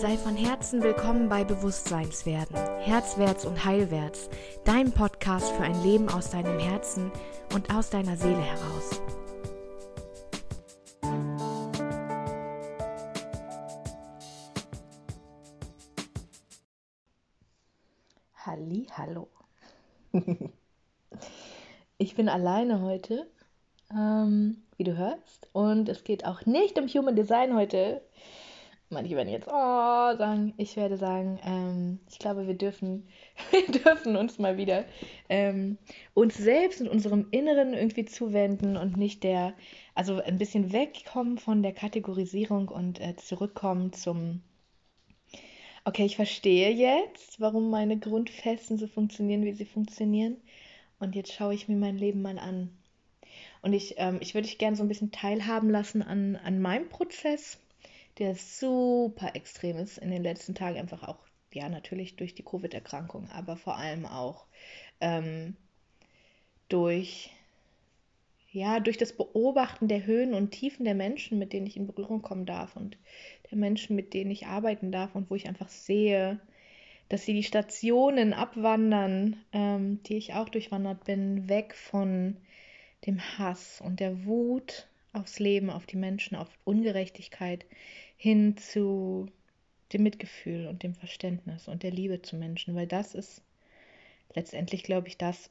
Sei von Herzen willkommen bei Bewusstseinswerden, Herzwärts und Heilwärts, dein Podcast für ein Leben aus deinem Herzen und aus deiner Seele heraus. Halli, hallo. Ich bin alleine heute, ähm, wie du hörst, und es geht auch nicht um Human Design heute. Manche werden jetzt oh sagen. Ich werde sagen, ähm, ich glaube, wir dürfen, wir dürfen uns mal wieder ähm, uns selbst und unserem Inneren irgendwie zuwenden und nicht der, also ein bisschen wegkommen von der Kategorisierung und äh, zurückkommen zum, okay, ich verstehe jetzt, warum meine Grundfesten so funktionieren, wie sie funktionieren. Und jetzt schaue ich mir mein Leben mal an. Und ich, ähm, ich würde dich gerne so ein bisschen teilhaben lassen an, an meinem Prozess, der super extrem ist in den letzten Tagen, einfach auch, ja, natürlich durch die Covid-Erkrankung, aber vor allem auch ähm, durch, ja, durch das Beobachten der Höhen und Tiefen der Menschen, mit denen ich in Berührung kommen darf und der Menschen, mit denen ich arbeiten darf und wo ich einfach sehe, dass sie die Stationen abwandern, ähm, die ich auch durchwandert bin, weg von dem Hass und der Wut aufs Leben, auf die Menschen, auf Ungerechtigkeit, hin zu dem Mitgefühl und dem Verständnis und der Liebe zu Menschen, weil das ist letztendlich, glaube ich, das,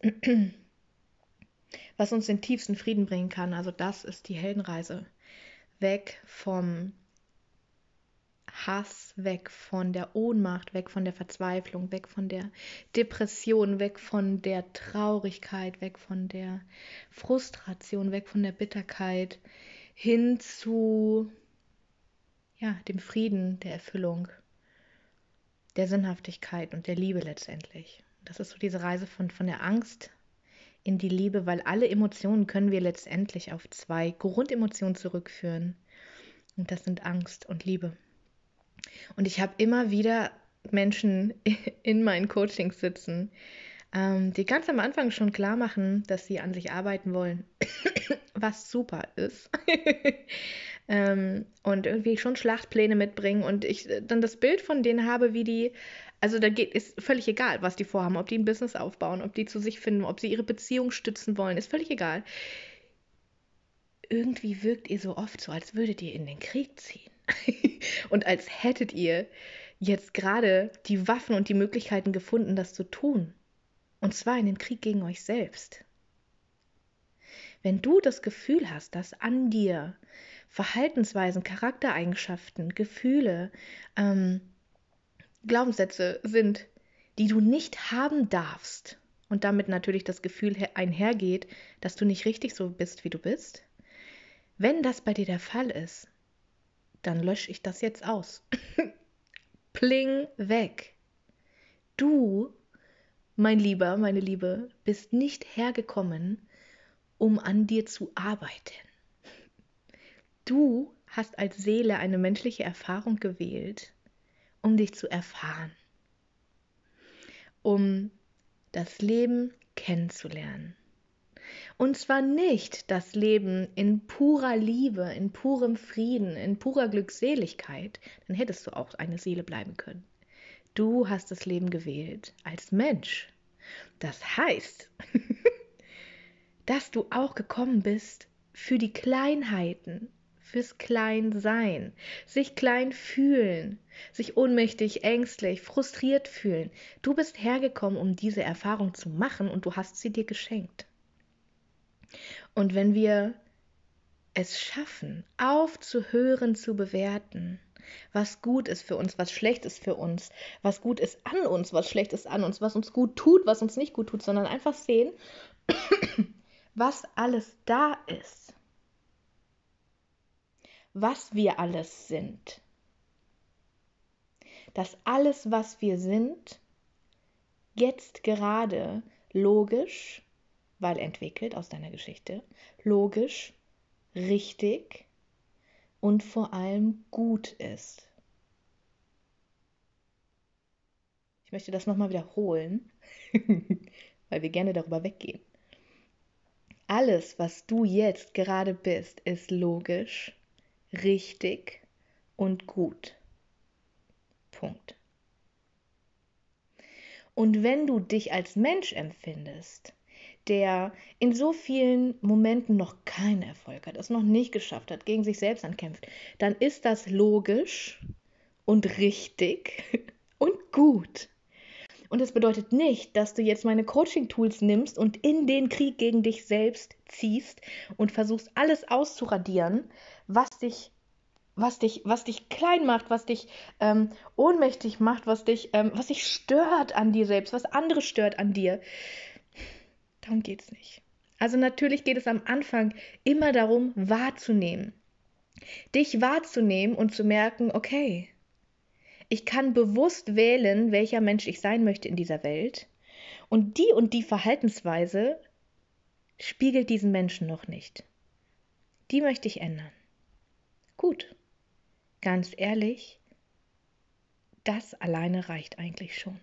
was uns den tiefsten Frieden bringen kann. Also das ist die Heldenreise. Weg vom Hass, weg von der Ohnmacht, weg von der Verzweiflung, weg von der Depression, weg von der Traurigkeit, weg von der Frustration, weg von der Bitterkeit, hin zu ja, dem Frieden, der Erfüllung, der Sinnhaftigkeit und der Liebe letztendlich. Das ist so diese Reise von, von der Angst in die Liebe, weil alle Emotionen können wir letztendlich auf zwei Grundemotionen zurückführen. Und das sind Angst und Liebe. Und ich habe immer wieder Menschen in meinen Coachings sitzen, ähm, die ganz am Anfang schon klar machen, dass sie an sich arbeiten wollen, was super ist. ähm, und irgendwie schon Schlachtpläne mitbringen und ich äh, dann das Bild von denen habe, wie die, also da geht, ist völlig egal, was die vorhaben, ob die ein Business aufbauen, ob die zu sich finden, ob sie ihre Beziehung stützen wollen, ist völlig egal. Irgendwie wirkt ihr so oft so, als würdet ihr in den Krieg ziehen. und als hättet ihr jetzt gerade die Waffen und die Möglichkeiten gefunden, das zu tun. Und zwar in den Krieg gegen euch selbst. Wenn du das Gefühl hast, dass an dir Verhaltensweisen, Charaktereigenschaften, Gefühle, ähm, Glaubenssätze sind, die du nicht haben darfst und damit natürlich das Gefühl einhergeht, dass du nicht richtig so bist, wie du bist, wenn das bei dir der Fall ist, dann lösche ich das jetzt aus. Pling weg. Du, mein Lieber, meine Liebe, bist nicht hergekommen, um an dir zu arbeiten. Du hast als Seele eine menschliche Erfahrung gewählt, um dich zu erfahren, um das Leben kennenzulernen. Und zwar nicht das Leben in purer Liebe, in purem Frieden, in purer Glückseligkeit, dann hättest du auch eine Seele bleiben können. Du hast das Leben gewählt als Mensch. Das heißt, dass du auch gekommen bist für die Kleinheiten, fürs Kleinsein, sich klein fühlen, sich ohnmächtig, ängstlich, frustriert fühlen. Du bist hergekommen, um diese Erfahrung zu machen und du hast sie dir geschenkt. Und wenn wir es schaffen, aufzuhören zu bewerten, was gut ist für uns, was schlecht ist für uns, was gut ist an uns, was schlecht ist an uns, was uns gut tut, was uns nicht gut tut, sondern einfach sehen, was alles da ist was wir alles sind. Dass alles, was wir sind, jetzt gerade logisch, weil entwickelt aus deiner Geschichte, logisch, richtig und vor allem gut ist. Ich möchte das nochmal wiederholen, weil wir gerne darüber weggehen. Alles, was du jetzt gerade bist, ist logisch, richtig und gut. Punkt. Und wenn du dich als Mensch empfindest, der in so vielen Momenten noch keinen Erfolg hat, es noch nicht geschafft hat, gegen sich selbst ankämpft, dann ist das logisch und richtig und gut. Und das bedeutet nicht, dass du jetzt meine Coaching-Tools nimmst und in den Krieg gegen dich selbst ziehst und versuchst, alles auszuradieren, was dich, was dich, was dich klein macht, was dich ähm, ohnmächtig macht, was dich, ähm, was dich stört an dir selbst, was andere stört an dir. Darum geht es nicht. Also natürlich geht es am Anfang immer darum, wahrzunehmen. Dich wahrzunehmen und zu merken, okay, ich kann bewusst wählen, welcher Mensch ich sein möchte in dieser Welt. Und die und die Verhaltensweise spiegelt diesen Menschen noch nicht. Die möchte ich ändern. Gut. Ganz ehrlich, das alleine reicht eigentlich schon.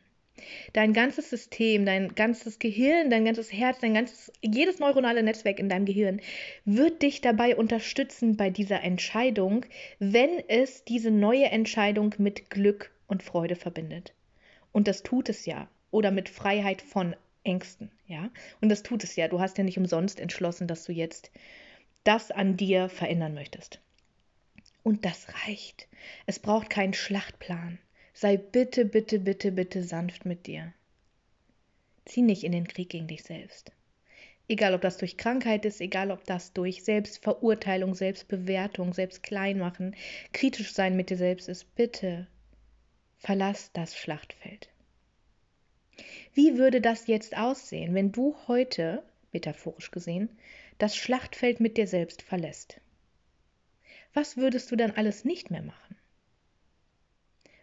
Dein ganzes System, dein ganzes Gehirn, dein ganzes Herz, dein ganzes, jedes neuronale Netzwerk in deinem Gehirn wird dich dabei unterstützen bei dieser Entscheidung, wenn es diese neue Entscheidung mit Glück und Freude verbindet. Und das tut es ja. Oder mit Freiheit von Ängsten, ja. Und das tut es ja. Du hast ja nicht umsonst entschlossen, dass du jetzt das an dir verändern möchtest. Und das reicht. Es braucht keinen Schlachtplan. Sei bitte, bitte, bitte, bitte sanft mit dir. Zieh nicht in den Krieg gegen dich selbst. Egal, ob das durch Krankheit ist, egal, ob das durch Selbstverurteilung, Selbstbewertung, Selbstkleinmachen, kritisch sein mit dir selbst ist, bitte verlass das Schlachtfeld. Wie würde das jetzt aussehen, wenn du heute, metaphorisch gesehen, das Schlachtfeld mit dir selbst verlässt? Was würdest du dann alles nicht mehr machen?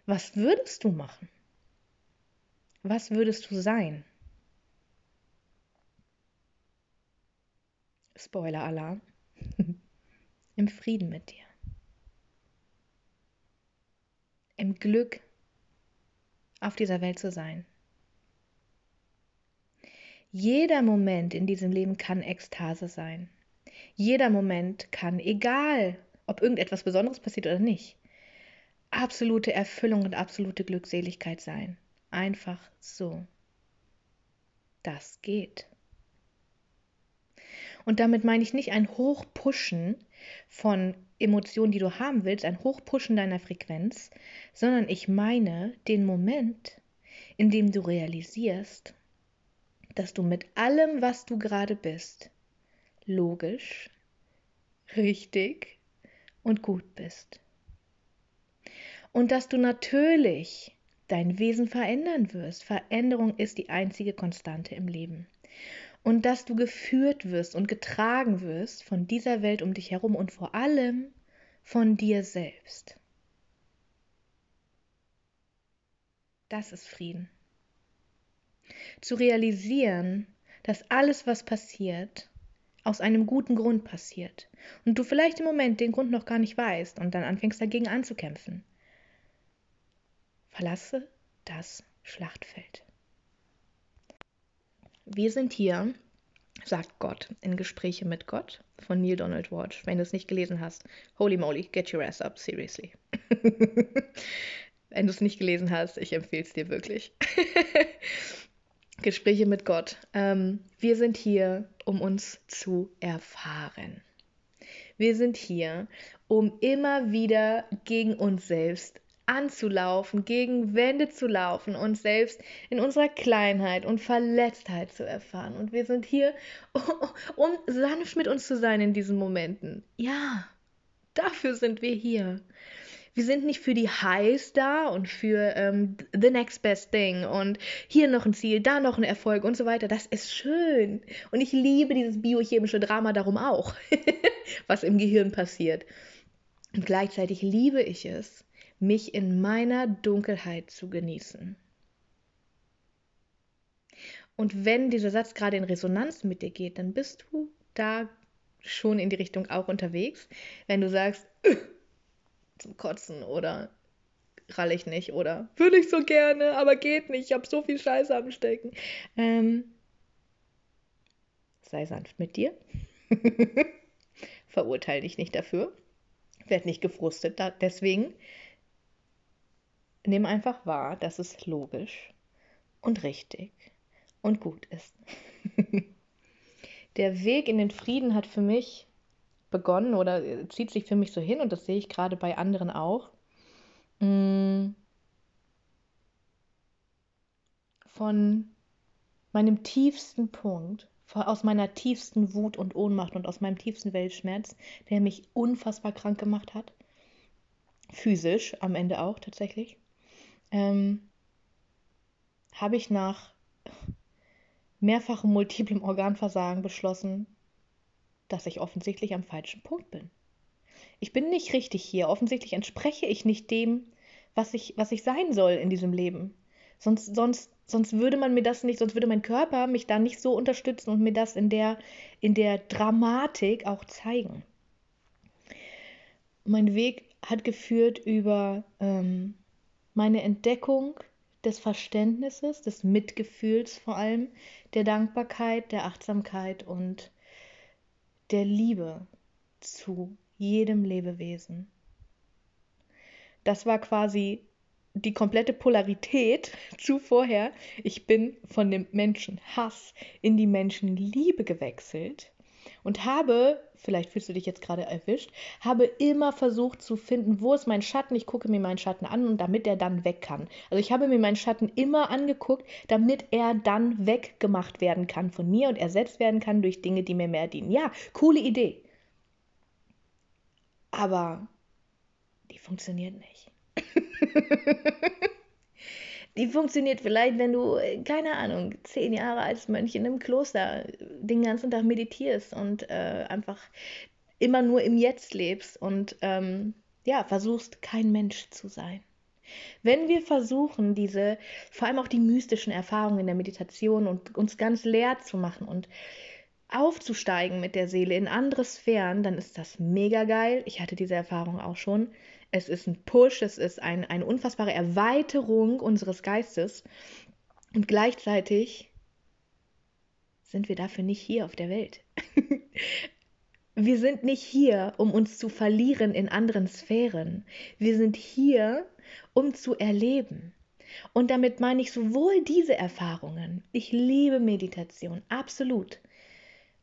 Was würdest du machen? Was würdest du sein? Spoiler-Alarm. Im Frieden mit dir. Im Glück auf dieser Welt zu sein. Jeder Moment in diesem Leben kann Ekstase sein. Jeder Moment kann, egal ob irgendetwas Besonderes passiert oder nicht, absolute Erfüllung und absolute Glückseligkeit sein. Einfach so. Das geht. Und damit meine ich nicht ein Hochpushen von Emotionen, die du haben willst, ein Hochpushen deiner Frequenz, sondern ich meine den Moment, in dem du realisierst, dass du mit allem, was du gerade bist, logisch, richtig und gut bist und dass du natürlich dein Wesen verändern wirst. Veränderung ist die einzige Konstante im Leben. Und dass du geführt wirst und getragen wirst von dieser Welt um dich herum und vor allem von dir selbst. Das ist Frieden. Zu realisieren, dass alles, was passiert, aus einem guten Grund passiert und du vielleicht im Moment den Grund noch gar nicht weißt und dann anfängst dagegen anzukämpfen. Verlasse das Schlachtfeld. Wir sind hier, sagt Gott, in Gespräche mit Gott von Neil Donald Walsh. Wenn du es nicht gelesen hast, holy moly, get your ass up, seriously. Wenn du es nicht gelesen hast, ich empfehle es dir wirklich. Gespräche mit Gott. Ähm, wir sind hier, um uns zu erfahren. Wir sind hier, um immer wieder gegen uns selbst anzulaufen, gegen Wände zu laufen, uns selbst in unserer Kleinheit und Verletztheit zu erfahren. Und wir sind hier, um sanft mit uns zu sein in diesen Momenten. Ja, dafür sind wir hier. Wir sind nicht für die Highs da und für ähm, the next best thing und hier noch ein Ziel, da noch ein Erfolg und so weiter. Das ist schön. Und ich liebe dieses biochemische Drama darum auch, was im Gehirn passiert. Und gleichzeitig liebe ich es, mich in meiner Dunkelheit zu genießen. Und wenn dieser Satz gerade in Resonanz mit dir geht, dann bist du da schon in die Richtung auch unterwegs. Wenn du sagst, zum Kotzen oder rall ich nicht oder würde ich so gerne, aber geht nicht, ich habe so viel Scheiße am Stecken. Ähm, sei sanft mit dir. Verurteile dich nicht dafür. Werd nicht gefrustet deswegen. Nimm einfach wahr, dass es logisch und richtig und gut ist. Der Weg in den Frieden hat für mich begonnen oder zieht sich für mich so hin und das sehe ich gerade bei anderen auch. Mm. Von meinem tiefsten Punkt, aus meiner tiefsten Wut und Ohnmacht und aus meinem tiefsten Weltschmerz, der mich unfassbar krank gemacht hat, physisch am Ende auch tatsächlich, ähm, habe ich nach mehrfachem multiplem Organversagen beschlossen, dass ich offensichtlich am falschen Punkt bin. Ich bin nicht richtig hier. Offensichtlich entspreche ich nicht dem, was ich, was ich sein soll in diesem Leben. Sonst, sonst, sonst würde man mir das nicht, sonst würde mein Körper mich da nicht so unterstützen und mir das in der, in der Dramatik auch zeigen. Mein Weg hat geführt über ähm, meine Entdeckung des Verständnisses, des Mitgefühls vor allem, der Dankbarkeit, der Achtsamkeit und der Liebe zu jedem Lebewesen. Das war quasi die komplette Polarität zu vorher. Ich bin von dem Menschenhass in die Menschenliebe gewechselt und habe, vielleicht fühlst du dich jetzt gerade erwischt, habe immer versucht zu finden, wo ist mein Schatten. Ich gucke mir meinen Schatten an und damit er dann weg kann. Also ich habe mir meinen Schatten immer angeguckt, damit er dann weggemacht werden kann von mir und ersetzt werden kann durch Dinge, die mir mehr dienen. Ja, coole Idee. Aber die funktioniert nicht. Die funktioniert vielleicht, wenn du, äh, keine Ahnung, zehn Jahre als Mönch in einem Kloster den ganzen Tag meditierst und äh, einfach immer nur im Jetzt lebst und ähm, ja, versuchst, kein Mensch zu sein. Wenn wir versuchen, diese, vor allem auch die mystischen Erfahrungen in der Meditation und uns ganz leer zu machen und aufzusteigen mit der Seele in andere Sphären, dann ist das mega geil. Ich hatte diese Erfahrung auch schon es ist ein Push, es ist ein, eine unfassbare Erweiterung unseres Geistes und gleichzeitig sind wir dafür nicht hier auf der Welt. wir sind nicht hier, um uns zu verlieren in anderen Sphären. Wir sind hier, um zu erleben. Und damit meine ich sowohl diese Erfahrungen. Ich liebe Meditation, absolut.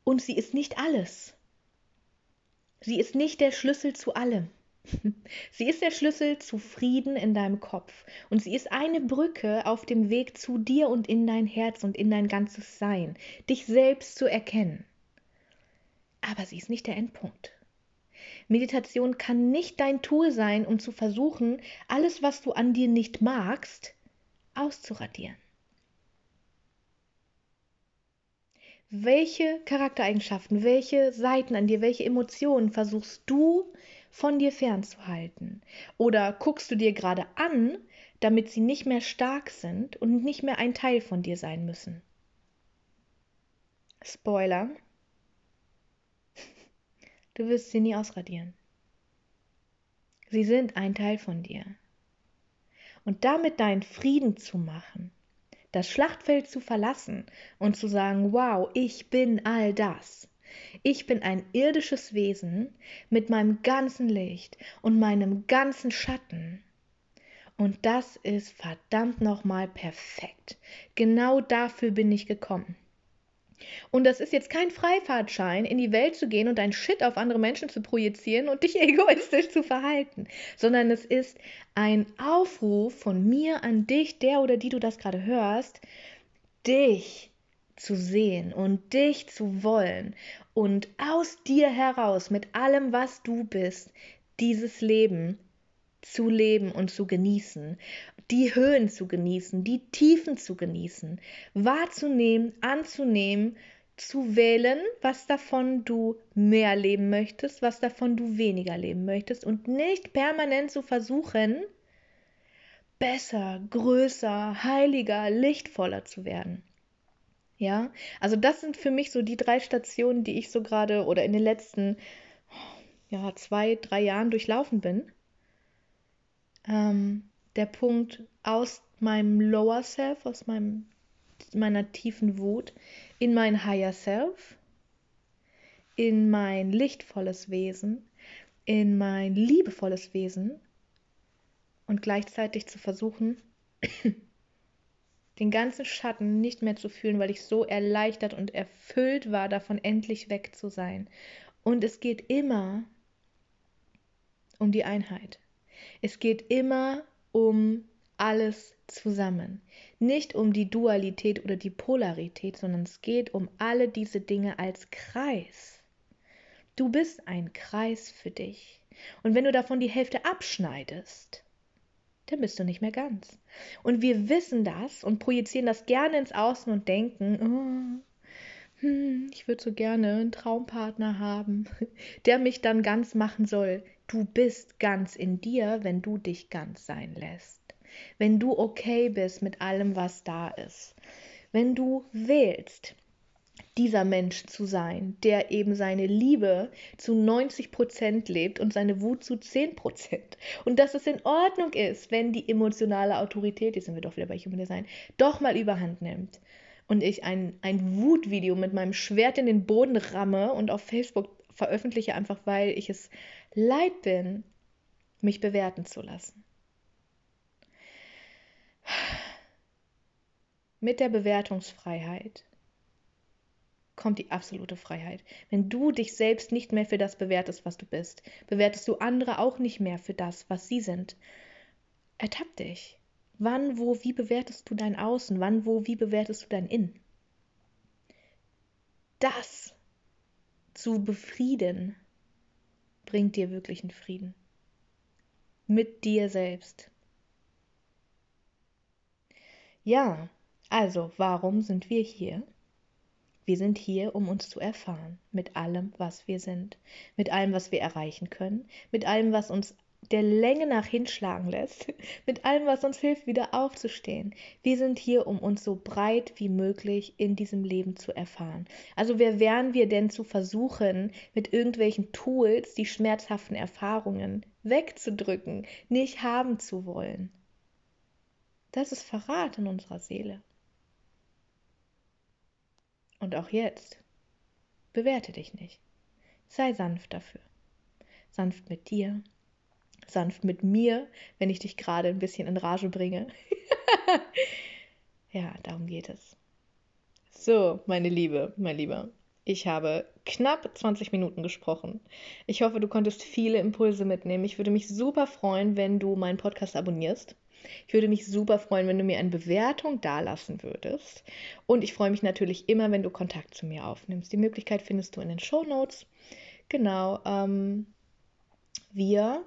Und sie ist nicht alles. Sie ist nicht der Schlüssel zu allem. Sie ist der Schlüssel zu Frieden in deinem Kopf und sie ist eine Brücke auf dem Weg zu dir und in dein Herz und in dein ganzes Sein, dich selbst zu erkennen. Aber sie ist nicht der Endpunkt. Meditation kann nicht dein Tool sein, um zu versuchen, alles, was du an dir nicht magst, auszuradieren. Welche Charaktereigenschaften, welche Seiten an dir, welche Emotionen versuchst du von dir fernzuhalten? Oder guckst du dir gerade an, damit sie nicht mehr stark sind und nicht mehr ein Teil von dir sein müssen? Spoiler. Du wirst sie nie ausradieren. Sie sind ein Teil von dir. Und damit deinen Frieden zu machen, das Schlachtfeld zu verlassen und zu sagen, wow, ich bin all das, ich bin ein irdisches Wesen mit meinem ganzen Licht und meinem ganzen Schatten. Und das ist verdammt nochmal perfekt. Genau dafür bin ich gekommen. Und das ist jetzt kein Freifahrtschein, in die Welt zu gehen und dein Shit auf andere Menschen zu projizieren und dich egoistisch zu verhalten, sondern es ist ein Aufruf von mir an dich, der oder die du das gerade hörst, dich zu sehen und dich zu wollen und aus dir heraus mit allem, was du bist, dieses Leben zu leben und zu genießen, die Höhen zu genießen, die Tiefen zu genießen, wahrzunehmen, anzunehmen, zu wählen, was davon du mehr leben möchtest, was davon du weniger leben möchtest und nicht permanent zu versuchen, besser, größer, heiliger, lichtvoller zu werden. Ja, also das sind für mich so die drei Stationen, die ich so gerade oder in den letzten ja, zwei, drei Jahren durchlaufen bin. Ähm, der Punkt aus meinem Lower Self, aus meinem, meiner tiefen Wut, in mein Higher Self, in mein lichtvolles Wesen, in mein liebevolles Wesen und gleichzeitig zu versuchen, den ganzen Schatten nicht mehr zu fühlen, weil ich so erleichtert und erfüllt war, davon endlich weg zu sein. Und es geht immer um die Einheit. Es geht immer um alles zusammen. Nicht um die Dualität oder die Polarität, sondern es geht um alle diese Dinge als Kreis. Du bist ein Kreis für dich. Und wenn du davon die Hälfte abschneidest, dann bist du nicht mehr ganz. Und wir wissen das und projizieren das gerne ins Außen und denken, oh, hm, ich würde so gerne einen Traumpartner haben, der mich dann ganz machen soll. Du bist ganz in dir, wenn du dich ganz sein lässt. Wenn du okay bist mit allem, was da ist. Wenn du wählst, dieser Mensch zu sein, der eben seine Liebe zu 90 Prozent lebt und seine Wut zu 10 Prozent. Und dass es in Ordnung ist, wenn die emotionale Autorität, jetzt sind wir doch wieder bei Human Design, doch mal überhand nimmt. Und ich ein, ein Wutvideo mit meinem Schwert in den Boden ramme und auf Facebook veröffentliche, einfach weil ich es leid bin, mich bewerten zu lassen. Mit der Bewertungsfreiheit kommt die absolute Freiheit. Wenn du dich selbst nicht mehr für das bewertest, was du bist, bewertest du andere auch nicht mehr für das, was sie sind. Ertapp dich. Wann, wo, wie bewertest du dein Außen? Wann, wo, wie bewertest du dein Innen? Das zu befrieden bringt dir wirklichen Frieden. Mit dir selbst. Ja, also warum sind wir hier? Wir sind hier, um uns zu erfahren, mit allem, was wir sind, mit allem, was wir erreichen können, mit allem, was uns der Länge nach hinschlagen lässt, mit allem, was uns hilft, wieder aufzustehen. Wir sind hier, um uns so breit wie möglich in diesem Leben zu erfahren. Also wer wären wir denn zu versuchen, mit irgendwelchen Tools die schmerzhaften Erfahrungen wegzudrücken, nicht haben zu wollen? Das ist Verrat in unserer Seele. Und auch jetzt, bewerte dich nicht. Sei sanft dafür. Sanft mit dir, sanft mit mir, wenn ich dich gerade ein bisschen in Rage bringe. ja, darum geht es. So, meine Liebe, mein Lieber, ich habe knapp 20 Minuten gesprochen. Ich hoffe, du konntest viele Impulse mitnehmen. Ich würde mich super freuen, wenn du meinen Podcast abonnierst. Ich würde mich super freuen, wenn du mir eine Bewertung dalassen würdest. Und ich freue mich natürlich immer, wenn du Kontakt zu mir aufnimmst. Die Möglichkeit findest du in den Show Notes. Genau. Ähm, wir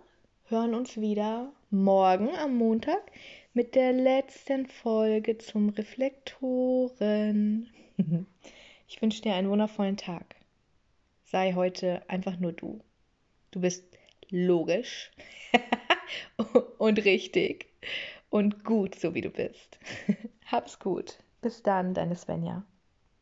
hören uns wieder morgen am Montag mit der letzten Folge zum Reflektoren. Ich wünsche dir einen wundervollen Tag. Sei heute einfach nur du. Du bist logisch und richtig und gut, so wie du bist. Hab's gut. Bis dann, deine Svenja.